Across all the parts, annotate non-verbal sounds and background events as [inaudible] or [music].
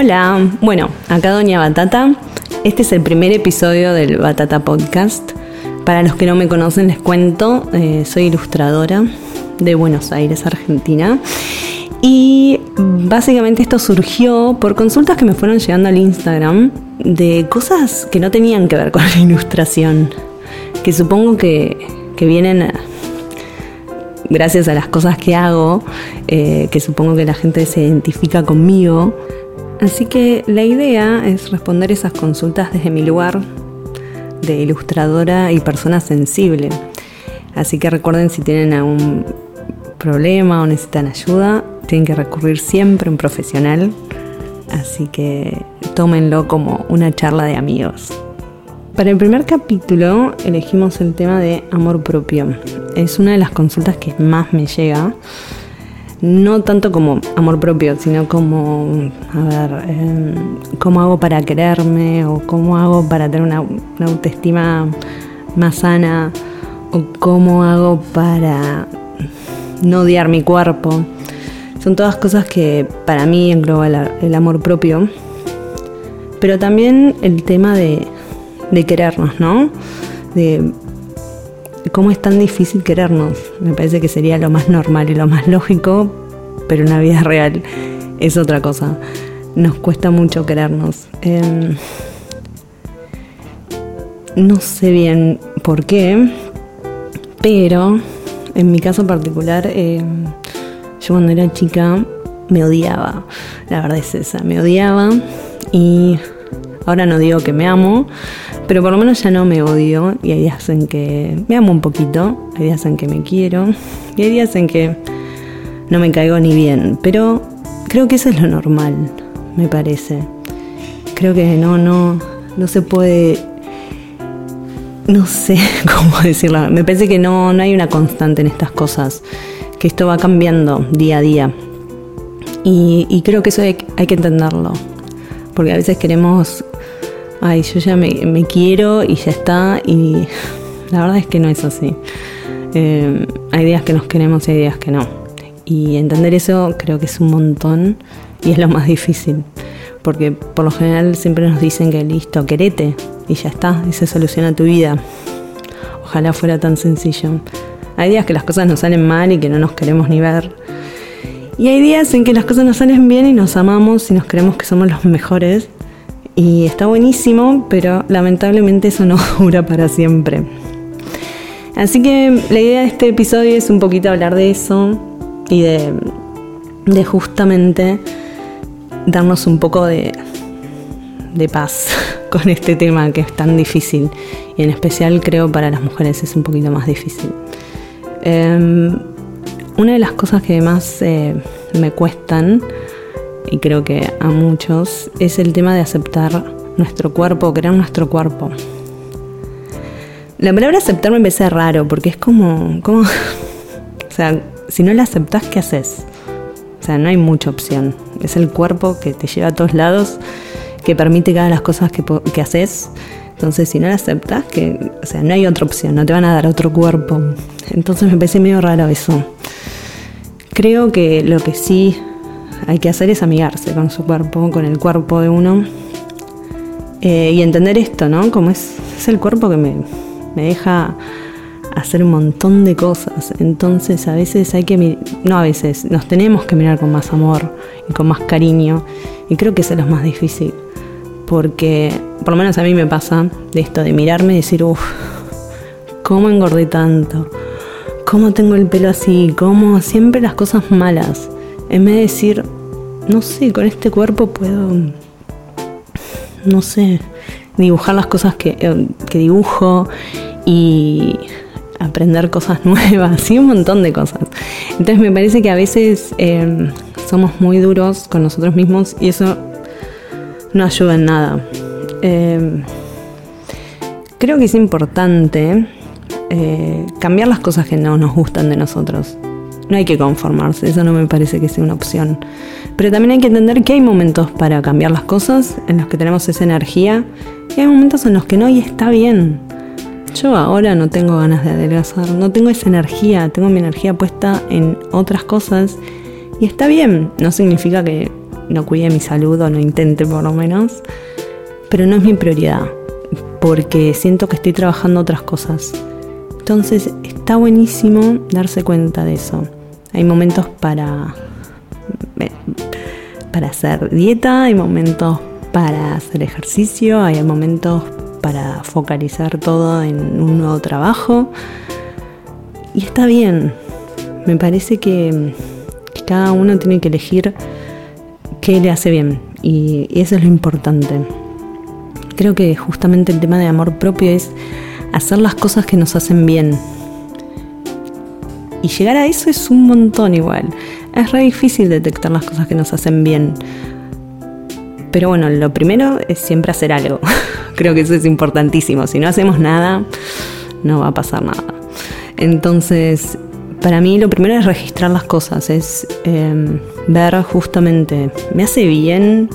Hola, bueno, acá Doña Batata. Este es el primer episodio del Batata Podcast. Para los que no me conocen les cuento, eh, soy ilustradora de Buenos Aires, Argentina. Y básicamente esto surgió por consultas que me fueron llegando al Instagram de cosas que no tenían que ver con la ilustración, que supongo que, que vienen gracias a las cosas que hago, eh, que supongo que la gente se identifica conmigo. Así que la idea es responder esas consultas desde mi lugar de ilustradora y persona sensible. Así que recuerden si tienen algún problema o necesitan ayuda, tienen que recurrir siempre a un profesional. Así que tómenlo como una charla de amigos. Para el primer capítulo elegimos el tema de amor propio. Es una de las consultas que más me llega no tanto como amor propio, sino como, a ver, em, cómo hago para quererme o cómo hago para tener una, autoestima más sana o cómo hago para no odiar mi cuerpo. Son todas cosas que para mí engloba el, amor propio, pero también el tema de, de querernos, ¿no? De cómo es tan difícil querernos. Me parece que sería lo más normal y lo más [laughs] lógico, pero en la vida real es otra cosa. Nos cuesta mucho querernos. Em, no sé bien por qué, pero en mi caso particular, em, yo cuando era chica me odiaba. La verdad es esa, me odiaba y ahora no digo que me amo, pero por lo menos ya no me odio y hay días en que me amo un poquito, hay días en que me quiero y hay días en que no me caigo ni bien. Pero creo que eso es lo normal, me parece. Creo que no, no, no se puede. No sé [laughs] cómo decirlo. Me parece que no, no hay una constante en estas cosas. Que esto va cambiando día a día. Y, creo que eso hay, hay que entenderlo. Porque a veces queremos ay, yo ya me, quiero y ya está, y la verdad es que no es así. Eh, hay días que nos queremos y hay días que no. Y entender eso creo que es un montón y es lo más difícil. Porque por lo general siempre nos dicen que listo, querete y ya está, y se soluciona tu vida. Ojalá fuera tan sencillo. Hay días que las cosas nos salen mal y que no nos queremos ni ver. Y hay días en que las cosas nos salen bien y nos amamos y nos creemos que somos los mejores y está buenísimo, pero lamentablemente eso no [laughs] dura para siempre. Así que la idea de este episodio es un poquito hablar de eso y de, justamente darnos un poco de, paz [laughs] con este tema que es tan difícil y en especial creo para las mujeres es un poquito más difícil. Em, una de las cosas que más eh, me cuestan y creo que a muchos, es el tema de aceptar nuestro cuerpo, crear nuestro cuerpo. La palabra aceptar me parece raro porque es como, como, [laughs] o sea, si no la aceptas, ¿qué haces? O sea, no hay mucha opción. Es el cuerpo que te lleva a todos lados, que permite hagas las cosas que, que haces. Entonces, si no la aceptas, que, o sea, no hay otra opción, no te van a dar otro cuerpo. Entonces me parece medio raro eso. Creo que lo que sí hay que hacer es amigarse con su cuerpo, con el cuerpo de uno. Eh, y entender esto, ¿no? Como es, es el cuerpo que me, me deja hacer un montón de cosas. Entonces a veces hay que, no a veces, nos tenemos que mirar con más amor y con más cariño. Y creo que eso es lo más difícil. Porque por lo menos a mí me pasa de esto, de mirarme y decir, uff, ¿cómo engordé tanto? ¿Cómo tengo el pelo así? ¿Cómo siempre las cosas malas? En vez de decir, no sé, con este cuerpo puedo, no sé, dibujar las cosas que, eh, dibujo y aprender cosas [laughs] nuevas y un montón de cosas. Entonces me parece que a veces em, somos muy duros con nosotros mismos y eso no ayuda en nada. Em, creo que es importante eh, cambiar las cosas que no nos gustan de nosotros. No hay que conformarse, eso no me parece que sea una opción. Pero también hay que entender que hay momentos para cambiar las cosas, en los que tenemos esa energía, y hay momentos en los que no, y está bien. Yo ahora no tengo ganas de adelgazar, no tengo esa energía, tengo mi energía puesta en otras cosas, y está bien. No significa que no cuide mi salud o no intente por lo menos, pero no es mi prioridad, porque siento que estoy trabajando otras cosas. Entonces está buenísimo darse cuenta de eso. Hay momentos para, para hacer dieta, hay momentos para hacer ejercicio, hay momentos para focalizar todo en un nuevo trabajo. Y está bien, me parece que, cada uno tiene que elegir qué le hace bien y, eso es lo importante. Creo que justamente el tema de amor propio es hacer las cosas que nos hacen bien. Y llegar a eso es un montón igual. Es re difícil detectar las cosas que nos hacen bien. Pero bueno, lo primero es siempre hacer algo. [laughs] Creo que eso es importantísimo. Si no hacemos nada, no va a pasar nada. Entonces, para mí lo primero es registrar las cosas, es em, ver justamente, ¿me hace bien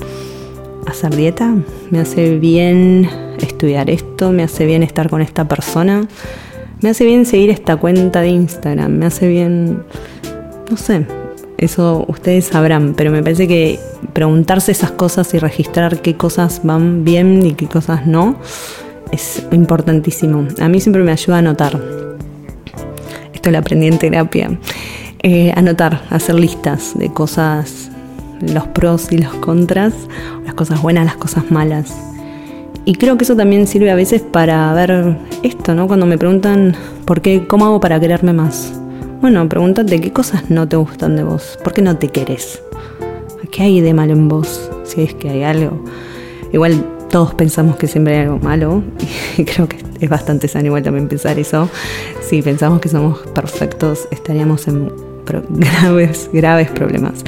hacer dieta? ¿Me hace bien estudiar esto? ¿Me hace bien estar con esta persona? ¿Me hace bien seguir esta cuenta de Instagram? ¿Me hace bien, no sé, eso ustedes sabrán, pero me parece que preguntarse esas cosas y registrar qué cosas van bien y qué cosas no es importantísimo. A mí siempre me ayuda a anotar. Esto lo aprendí en terapia. Eh, anotar, hacer listas de cosas, los pros y los contras, las cosas buenas, las cosas malas. Y creo que eso también sirve a veces para ver esto, ¿no? Cuando me preguntan por qué, cómo hago para quererme más. Bueno, pregúntate qué cosas no te gustan de vos, por qué no te querés, qué hay de malo en vos, si es que hay algo. Igual todos pensamos que siempre hay algo malo [laughs] y creo que es bastante sano igual también pensar eso. Si pensamos que somos perfectos estaríamos en [laughs] graves, graves problemas.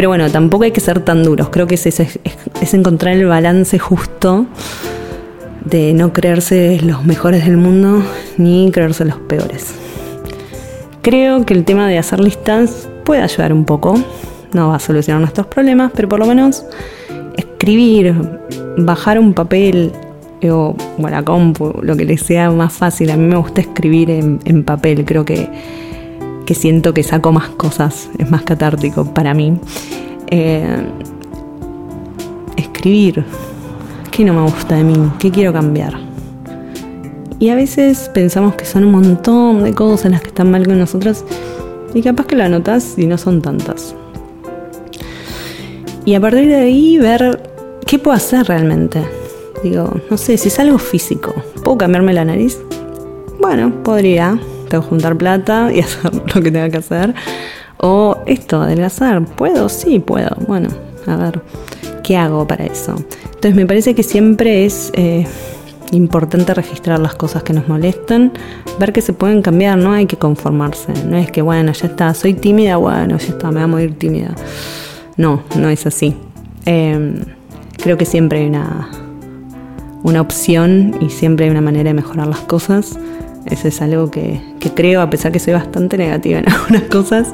Pero bueno, tampoco hay que ser tan duros. Creo que es, es encontrar el balance justo de no creerse los mejores del mundo ni creerse los peores. Creo que el tema de hacer listas puede ayudar un poco. No va a solucionar nuestros problemas, pero por lo menos escribir, bajar un papel o bueno, la compu, lo que les sea más fácil. A mí me gusta escribir en, papel, creo que, que, siento que saco más cosas, es más catártico para mí. Eh, escribir, ¿qué no me gusta de mí? ¿Qué quiero cambiar? Y a veces pensamos que son un montón de cosas las que están mal con nosotros y capaz que la notas y no son tantas. Y a partir de ahí ver qué puedo hacer realmente. Digo, no sé, si es algo físico, ¿puedo cambiarme la nariz? Bueno, podría. Tengo que juntar plata y [laughs] hacer lo que tenga que hacer. O esto, adelgazar. ¿Puedo? Sí, puedo. Bueno, a ver, ¿qué hago para eso? Entonces me parece que siempre es eh, importante registrar las cosas que nos molestan, ver que se pueden cambiar, no hay que conformarse, no es que bueno, ya está, soy tímida, bueno, ya está, me voy a morir tímida. No, no es así. Em, creo que siempre hay una, una opción y siempre hay una manera de mejorar las cosas. Eso es algo que, creo, a pesar que soy bastante negativa en [laughs] algunas cosas,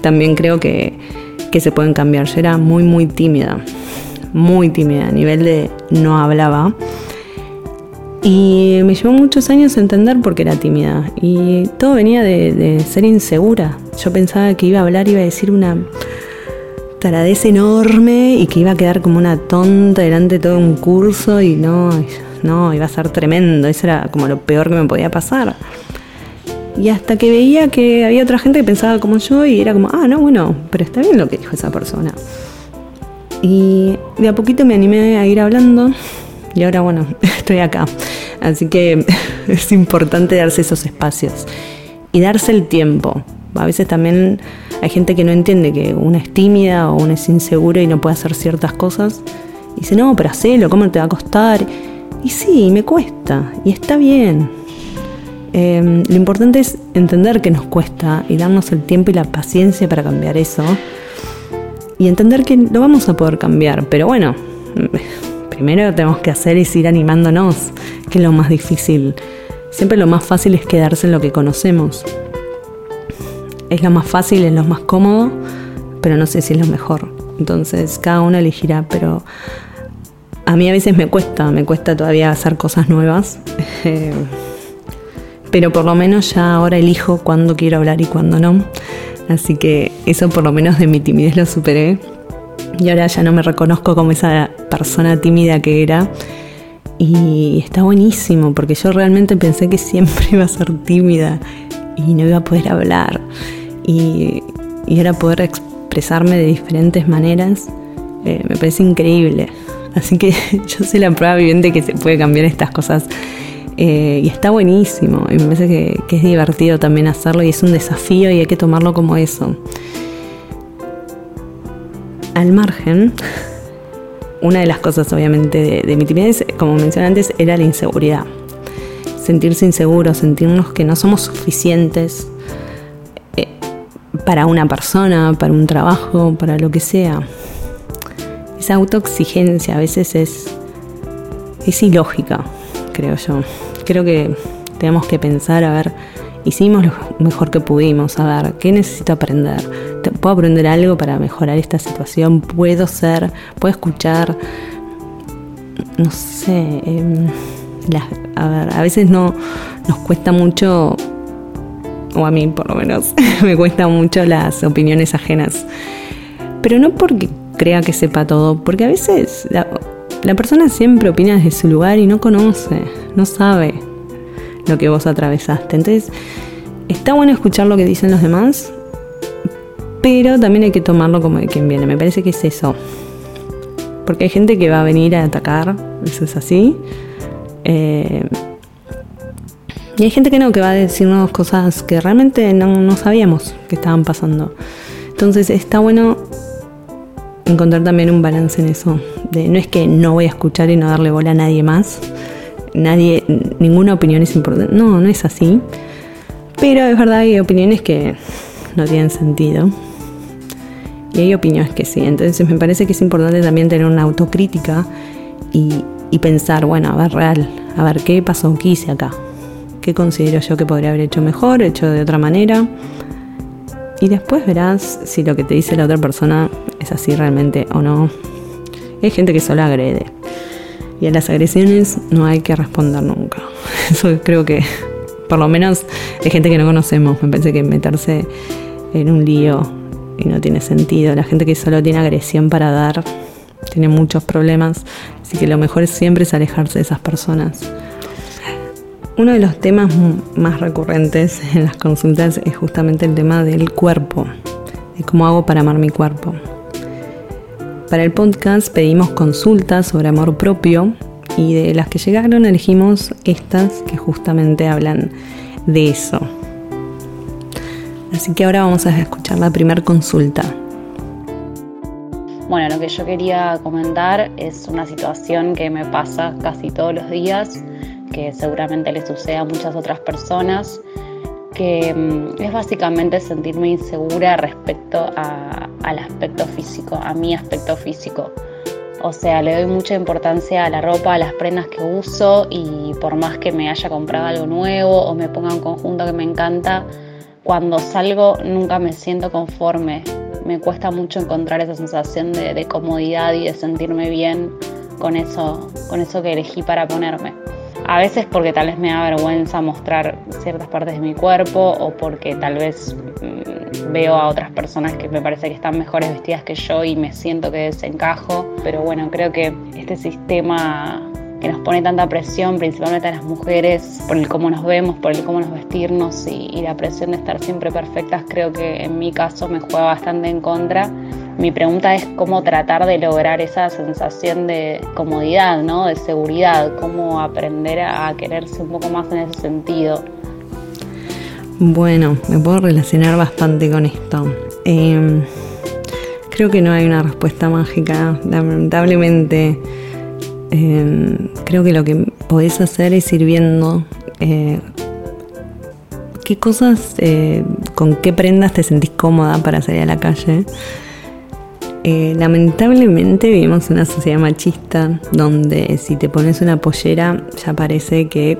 también creo que, que se pueden cambiar. Yo era muy, muy tímida, muy tímida, a nivel de no hablaba. Y me llevó muchos años entender por qué era tímida. Y todo venía de, ser insegura. Yo pensaba que iba a hablar, iba a decir una taradez enorme y que iba a quedar como una tonta delante de todo un curso y no, no, iba a ser tremendo. Eso era como lo peor que me podía pasar. Y hasta que veía que había otra gente que pensaba como yo y era como, ah, no, bueno, pero está bien lo que dijo esa persona. Y de a poquito me animé a ir hablando y ahora, bueno, [laughs] estoy acá. Así que [laughs] es importante darse esos espacios y darse el tiempo. A veces también hay gente que no entiende que una es tímida o una es insegura y no puede hacer ciertas cosas. Y dice, no, pero hacelo, ¿cómo te va a costar? Y sí, me cuesta. Y está bien. Em, lo importante es entender que nos cuesta y darnos el tiempo y la paciencia para cambiar eso. Y entender que lo vamos a poder cambiar. Pero bueno, primero tenemos que hacer es ir animándonos, que es lo más difícil. Siempre lo más fácil es quedarse en lo que conocemos. Es lo más fácil, es lo más cómodo, pero no sé si es lo mejor. Entonces cada uno elegirá, pero a mí a veces me cuesta, me cuesta todavía hacer cosas nuevas. [laughs] pero por lo menos ya ahora elijo cuándo quiero hablar y cuándo no. Así que eso por lo menos de mi timidez lo superé. y ahora ya no me reconozco como esa persona tímida que era. Y está buenísimo porque yo realmente pensé que siempre [laughs] iba a ser tímida y no iba a poder hablar. Y, y ahora poder expresarme de diferentes maneras eh, me parece increíble. Así que [laughs] yo soy la prueba viviente que se puede cambiar estas cosas. Eh, y está buenísimo. Y me parece que, es divertido también hacerlo y es un desafío y hay que tomarlo como eso al margen, [laughs] una de las cosas obviamente de, mi timidez, como mencioné antes, era la inseguridad. Sentirse inseguro, sentirnos que no somos suficientes eh, para una persona, para un trabajo, para lo que sea. Esa autoexigencia a veces es, es ilógica, creo yo. Creo que tenemos que pensar, a ver, hicimos lo mejor que pudimos, a ver, ¿qué necesito aprender? ¿Puedo aprender algo para mejorar esta situación? ¿Puedo ser? ¿Puedo escuchar? No sé, em, a ver, a veces no nos cuesta mucho, o a mí por lo menos, [laughs] me cuesta mucho las opiniones ajenas. Pero no porque crea que sepa todo, porque a veces la, persona siempre opina desde su lugar y no conoce, no sabe lo que vos atravesaste. Entonces, está bueno escuchar lo que dicen los demás, pero también hay que tomarlo como de quien viene. Me parece que es eso. Porque hay gente que va a venir a atacar, eso es así. Eh, y hay gente que no, que va a decirnos cosas que realmente no, no sabíamos que estaban pasando. Entonces está bueno encontrar también un balance en eso. De, no es que no voy a escuchar y no darle bola a nadie más, nadie, ninguna opinión es importante. No, no es así. Pero es verdad, hay opiniones que no tienen sentido. Y hay opiniones que sí. Entonces me parece que es importante también tener una autocrítica y, y pensar, bueno, a ver, real, a ver qué pasó, qué hice acá. ¿Qué considero yo que podría haber hecho mejor, hecho de otra manera? Y después verás si lo que te dice la otra persona es así realmente o no. Hay gente que solo agrede. Y a las agresiones no hay que responder nunca. [laughs] Eso creo que, por lo menos, hay gente que no conocemos. Me parece que meterse en un lío y no tiene sentido. La gente que solo tiene agresión para dar tiene muchos problemas. Así que lo mejor siempre es alejarse de esas personas. Uno de los temas más recurrentes [laughs] en las consultas es justamente el tema del cuerpo, de cómo hago para amar mi cuerpo. Para el podcast pedimos consultas sobre amor propio y de las que llegaron elegimos estas que justamente hablan de eso. Así que ahora vamos a escuchar la primera consulta. Bueno, lo que yo quería comentar es una situación que me pasa casi todos los días, que seguramente le sucede a muchas otras personas que mm, es básicamente sentirme insegura respecto al aspecto físico, a mi aspecto físico. O sea, le doy mucha importancia a la ropa, a las prendas que uso y por más que me haya comprado algo nuevo o me ponga un conjunto que me encanta, cuando salgo nunca me siento conforme. Me cuesta mucho encontrar esa sensación de, de comodidad y de sentirme bien con eso, con eso que elegí para ponerme. A veces porque tal vez me da vergüenza mostrar ciertas partes de mi cuerpo o porque tal vez mm, veo a otras personas que me parece que están mejores vestidas que yo y me siento que desencajo. Pero bueno, creo que este sistema que nos pone tanta presión, principalmente a las mujeres, por el cómo nos vemos, por el cómo nos vestirnos y, y la presión de estar siempre perfectas, creo que en mi caso me juega bastante en contra mi pregunta es cómo tratar de lograr esa sensación de comodidad, ¿no? de seguridad, cómo aprender a quererse un poco más en ese sentido. Bueno, me puedo relacionar bastante con esto. Em, creo que no hay una respuesta mágica, lamentablemente. Em, creo que lo que podés hacer es ir viendo eh, qué cosas, eh, con qué prendas te sentís cómoda para salir a la calle. Eh, lamentablemente vivimos en una sociedad machista donde si te pones una pollera ya parece que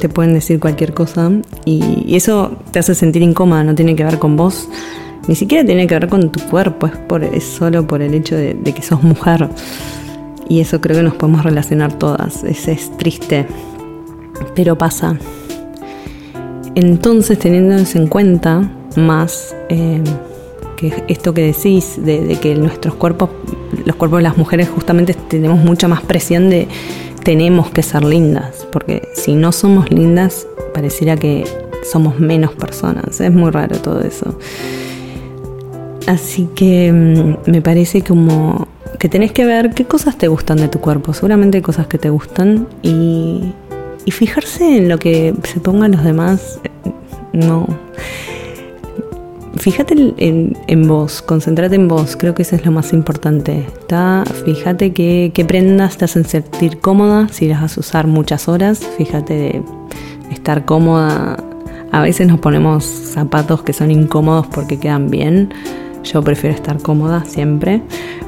te pueden decir cualquier cosa y, eso te hace sentir incómoda, no tiene que ver con vos, ni siquiera tiene que ver con tu cuerpo, es, por, es solo por el hecho de, que sos mujer y eso creo que nos podemos relacionar todas, es, es triste, pero pasa. Entonces teniendo eso en cuenta más... Eh, que esto que decís, de, que nuestros cuerpos los cuerpos de las mujeres justamente tenemos mucha más presión de tenemos que ser lindas, porque si no somos lindas, pareciera que somos menos personas. Es muy raro todo eso. Así que mm, me parece como que tenés que ver qué cosas te gustan de tu cuerpo. Seguramente hay cosas que te gustan y, y fijarse en lo que se pongan los demás. No. Fíjate en, vos, concéntrate en vos, creo que eso es lo más importante. Fíjate qué, qué prendas te hacen sentir cómoda, si las vas a usar muchas horas, fíjate estar cómoda. A veces nos ponemos zapatos que son incómodos porque quedan bien yo prefiero estar cómoda siempre,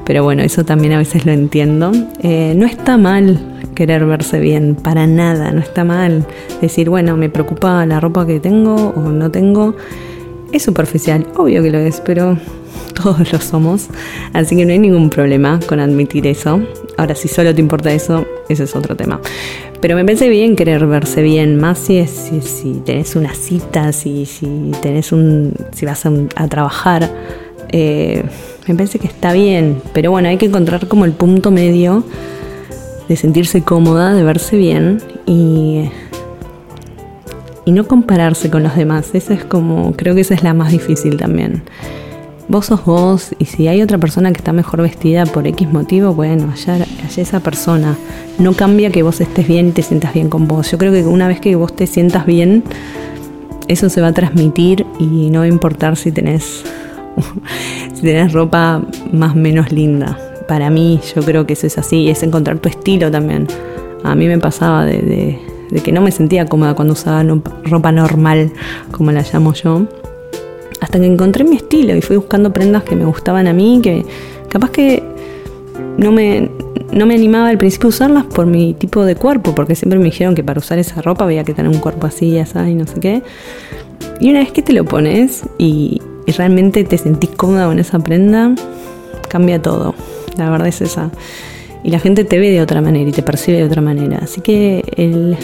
pero bueno, eso también a veces lo entiendo. Eh, no está mal querer verse bien, para nada, no está mal decir, bueno, me preocupa la ropa que tengo o no tengo. Es superficial, obvio que lo es, pero [laughs] todos lo somos, así que no hay ningún problema con admitir eso. Ahora, si solo te importa eso, ese es otro tema. Pero me parece bien querer verse bien, más si, es, si, tenés una cita, si, si, un, si vas a trabajar eh, me parece que está bien, pero bueno, hay que encontrar como el punto medio de sentirse cómoda, de verse bien y, y no compararse con los demás. Esa es como, creo que esa es la más difícil también. Vos sos vos y si hay otra persona que está mejor vestida por X motivo, bueno, allá, allá esa persona. No cambia que vos estés bien y te sientas bien con vos. Yo creo que una vez que vos te sientas bien, eso se va a transmitir y no va a importar si tenés [laughs] si tenés ropa más o menos linda. Para mí, yo creo que eso es así, es encontrar tu estilo también. A mí me pasaba de, que no me sentía cómoda cuando usaba ropa normal, como la llamo yo. Hasta que encontré mi estilo y fui buscando prendas que me gustaban a mí, que capaz que no me, no me animaba al principio a usarlas por mi tipo de cuerpo, porque siempre me dijeron que para usar esa ropa había que tener un cuerpo así, así y no sé qué. Y una vez que te lo pones y, y realmente te sentís cómoda con esa prenda, cambia todo. La verdad es esa. Y la gente te ve de otra manera y te percibe de otra manera. Así que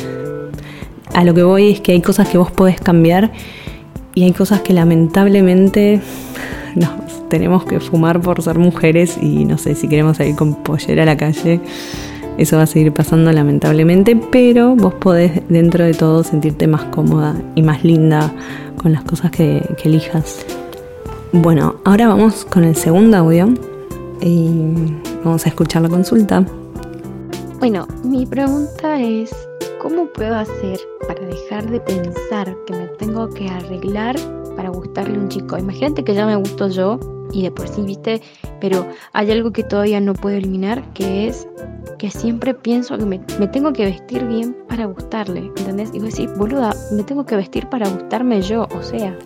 a lo que voy es que hay cosas que vos podés cambiar y hay cosas que lamentablemente [laughs] nos tenemos que fumar por ser mujeres y no sé si queremos salir con pollera a la calle. Eso va a seguir pasando lamentablemente, pero vos podés dentro de todo sentirte más cómoda y más linda con las cosas que elijas. Bueno, ahora vamos con el segundo audio vamos a escuchar la consulta. Bueno, mi pregunta es, ¿cómo puedo hacer para dejar de pensar que me tengo que arreglar para gustarle a un chico? Imagínate que ya me gusto yo y de por sí, viste, pero hay algo que todavía no puedo eliminar, que es que siempre pienso que me, tengo que vestir bien para gustarle, ¿entendés? Y voy a decir, boluda, me tengo que vestir para gustarme yo, o sea,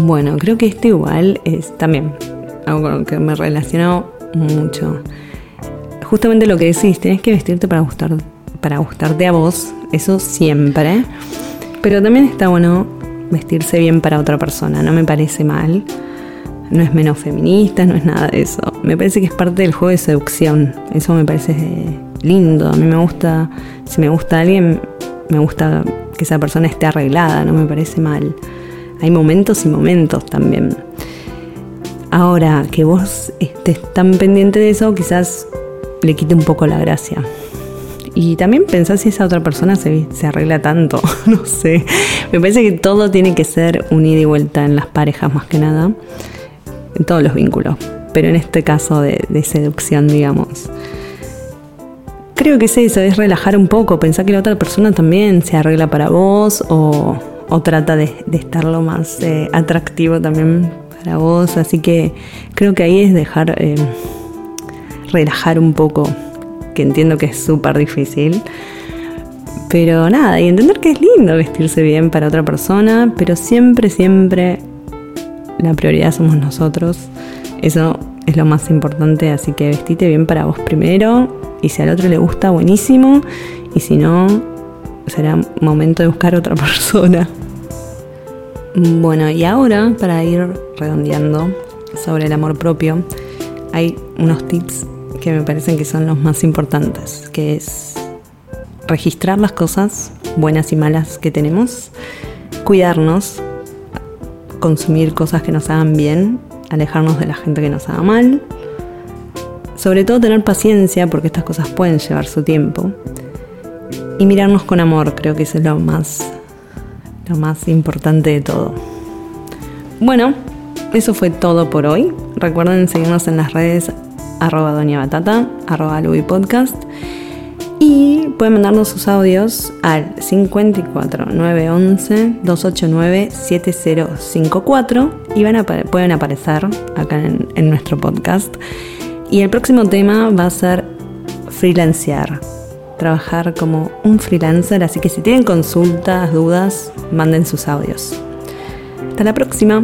bueno, creo que esto igual es también algo con lo que me relaciono mucho. Justamente lo que decís, tenés que vestirte para gustar, para gustarte a vos, eso siempre. Pero también está bueno vestirse bien para otra persona, no me parece mal. No es menos feminista, no es nada de eso. Me parece que es parte del juego de seducción. Eso me parece lindo. A mí me gusta, si me gusta alguien, me gusta que esa persona esté arreglada, no me parece mal. Hay momentos y momentos también. Ahora que vos estés tan pendiente de eso, quizás le quite un poco la gracia. Y también pensás si esa otra persona se, arregla tanto, [laughs] no sé. Me parece que todo tiene que ser un ida y vuelta en las parejas más que nada, en todos los vínculos, pero en este caso de, de seducción, digamos. Creo que es eso, es relajar un poco, pensar que la otra persona también se arregla para vos o, o trata de, estar lo más eh, atractivo también para vos. Así que creo que ahí es dejar eh, relajar un poco, que entiendo que es súper difícil. Pero nada, y entender que es lindo vestirse bien para otra persona, pero siempre, siempre la prioridad somos nosotros. Eso es lo más importante, así que vestite bien para vos primero y si al otro le gusta, buenísimo. Y si no, será momento de buscar otra [laughs] persona. Bueno, y ahora para ir redondeando sobre el amor propio, hay unos tips que me parecen que son los más importantes, que es registrar las cosas buenas y malas que tenemos, cuidarnos, consumir cosas que nos hagan bien, alejarnos de la gente que nos haga mal, sobre todo tener paciencia porque estas cosas pueden llevar su tiempo. Y mirarnos con amor, creo que eso es lo más, lo más importante de todo. Bueno, eso fue todo por hoy. Recuerden seguirnos en las redes arroba doña batata, arroba podcast y pueden mandarnos sus audios al 54 911 289 7054 y van a, pueden aparecer acá en, en nuestro podcast. Y el próximo tema va a ser freelancear, trabajar como un freelancer, así que si tienen consultas, dudas, manden sus audios. Hasta la próxima.